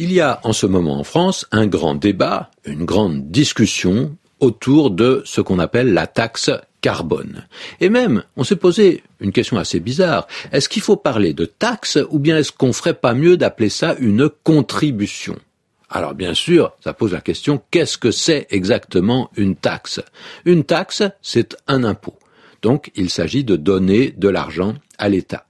Il y a en ce moment en France un grand débat, une grande discussion autour de ce qu'on appelle la taxe carbone. Et même, on s'est posé une question assez bizarre. Est-ce qu'il faut parler de taxe ou bien est-ce qu'on ferait pas mieux d'appeler ça une contribution? Alors bien sûr, ça pose la question, qu'est-ce que c'est exactement une taxe? Une taxe, c'est un impôt. Donc il s'agit de donner de l'argent à l'État.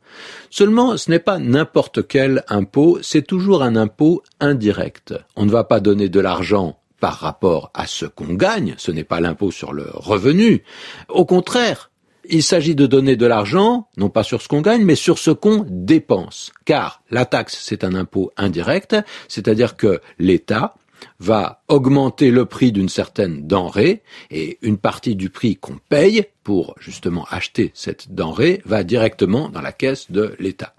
Seulement, ce n'est pas n'importe quel impôt, c'est toujours un impôt indirect. On ne va pas donner de l'argent par rapport à ce qu'on gagne, ce n'est pas l'impôt sur le revenu. Au contraire, il s'agit de donner de l'argent, non pas sur ce qu'on gagne, mais sur ce qu'on dépense. Car la taxe, c'est un impôt indirect, c'est-à-dire que l'État va augmenter le prix d'une certaine denrée et une partie du prix qu'on paye pour justement acheter cette denrée va directement dans la caisse de l'État.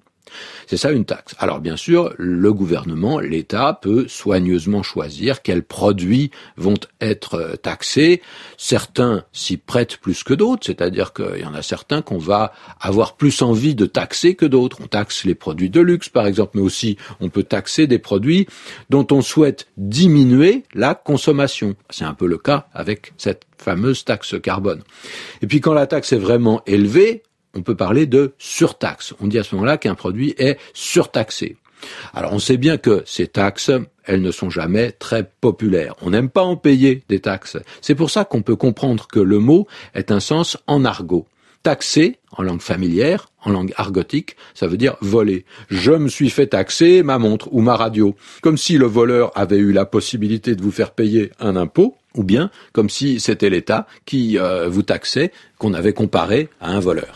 C'est ça une taxe. Alors bien sûr, le gouvernement, l'État peut soigneusement choisir quels produits vont être euh, taxés. Certains s'y prêtent plus que d'autres, c'est-à-dire qu'il y en a certains qu'on va avoir plus envie de taxer que d'autres. On taxe les produits de luxe par exemple, mais aussi on peut taxer des produits dont on souhaite diminuer la consommation. C'est un peu le cas avec cette fameuse taxe carbone. Et puis quand la taxe est vraiment élevée, on peut parler de surtaxe. On dit à ce moment-là qu'un produit est surtaxé. Alors on sait bien que ces taxes, elles ne sont jamais très populaires. On n'aime pas en payer des taxes. C'est pour ça qu'on peut comprendre que le mot est un sens en argot. Taxer, en langue familière, en langue argotique, ça veut dire voler. Je me suis fait taxer ma montre ou ma radio. Comme si le voleur avait eu la possibilité de vous faire payer un impôt, ou bien comme si c'était l'État qui euh, vous taxait, qu'on avait comparé à un voleur.